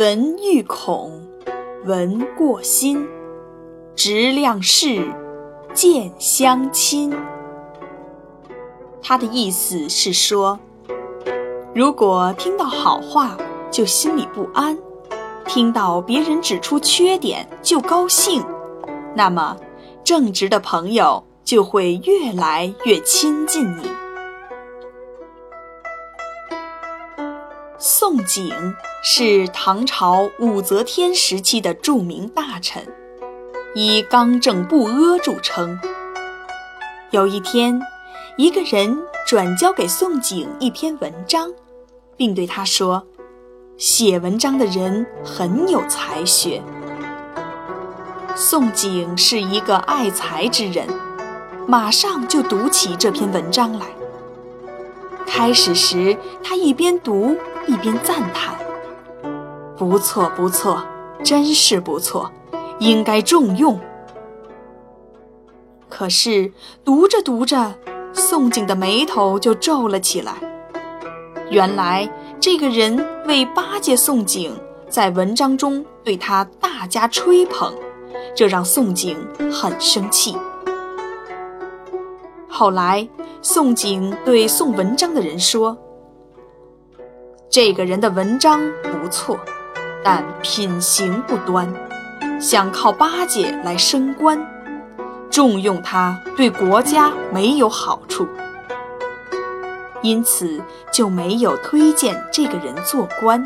闻欲恐，闻过心，直量事，见相亲。他的意思是说，如果听到好话就心里不安，听到别人指出缺点就高兴，那么正直的朋友就会越来越亲近你。宋璟是唐朝武则天时期的著名大臣，以刚正不阿著称。有一天，一个人转交给宋璟一篇文章，并对他说：“写文章的人很有才学。”宋璟是一个爱才之人，马上就读起这篇文章来。开始时，他一边读。一边赞叹：“不错，不错，真是不错，应该重用。”可是读着读着，宋璟的眉头就皱了起来。原来这个人为巴结宋璟，在文章中对他大加吹捧，这让宋璟很生气。后来，宋璟对送文章的人说。这个人的文章不错，但品行不端，想靠巴结来升官，重用他对国家没有好处，因此就没有推荐这个人做官。